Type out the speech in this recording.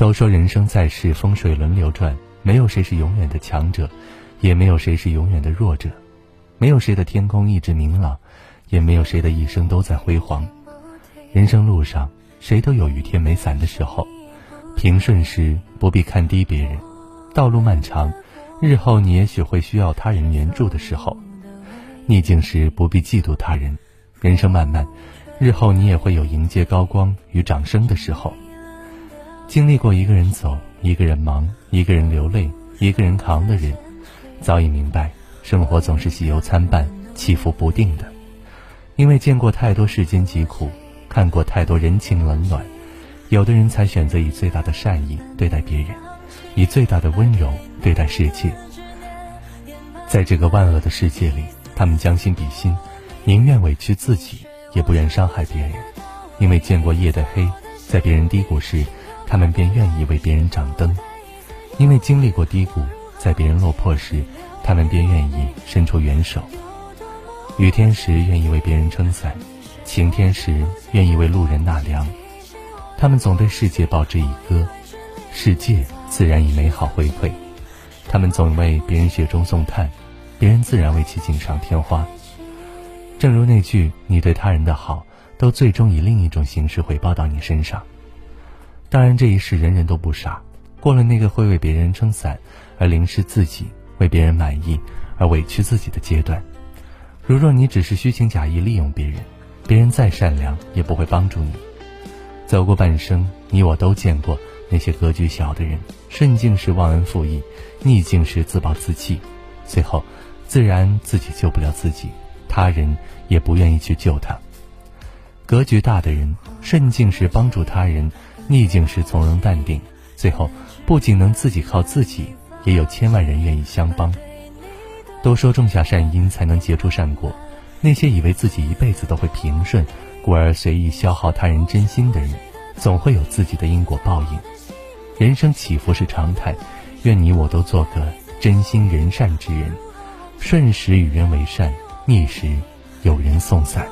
都说人生在世，风水轮流转，没有谁是永远的强者，也没有谁是永远的弱者，没有谁的天空一直明朗，也没有谁的一生都在辉煌。人生路上，谁都有雨天没伞的时候。平顺时不必看低别人，道路漫长，日后你也许会需要他人援助的时候。逆境时不必嫉妒他人，人生漫漫，日后你也会有迎接高光与掌声的时候。经历过一个人走，一个人忙，一个人流泪，一个人扛的人，早已明白，生活总是喜忧参半，起伏不定的。因为见过太多世间疾苦，看过太多人情冷暖，有的人才选择以最大的善意对待别人，以最大的温柔对待世界。在这个万恶的世界里，他们将心比心，宁愿委屈自己，也不愿伤害别人。因为见过夜的黑，在别人低谷时。他们便愿意为别人掌灯，因为经历过低谷，在别人落魄时，他们便愿意伸出援手。雨天时愿意为别人撑伞，晴天时愿意为路人纳凉。他们总对世界报之以歌，世界自然以美好回馈。他们总为别人雪中送炭，别人自然为其锦上添花。正如那句“你对他人的好，都最终以另一种形式回报到你身上。”当然，这一世人人都不傻，过了那个会为别人撑伞而淋湿自己，为别人满意而委屈自己的阶段。如若你只是虚情假意利用别人，别人再善良也不会帮助你。走过半生，你我都见过那些格局小的人，顺境时忘恩负义，逆境时自暴自弃，最后自然自己救不了自己，他人也不愿意去救他。格局大的人，顺境时帮助他人。逆境时从容淡定，最后不仅能自己靠自己，也有千万人愿意相帮。都说种下善因才能结出善果，那些以为自己一辈子都会平顺，故而随意消耗他人真心的人，总会有自己的因果报应。人生起伏是常态，愿你我都做个真心仁善之人，顺时与人为善，逆时有人送伞。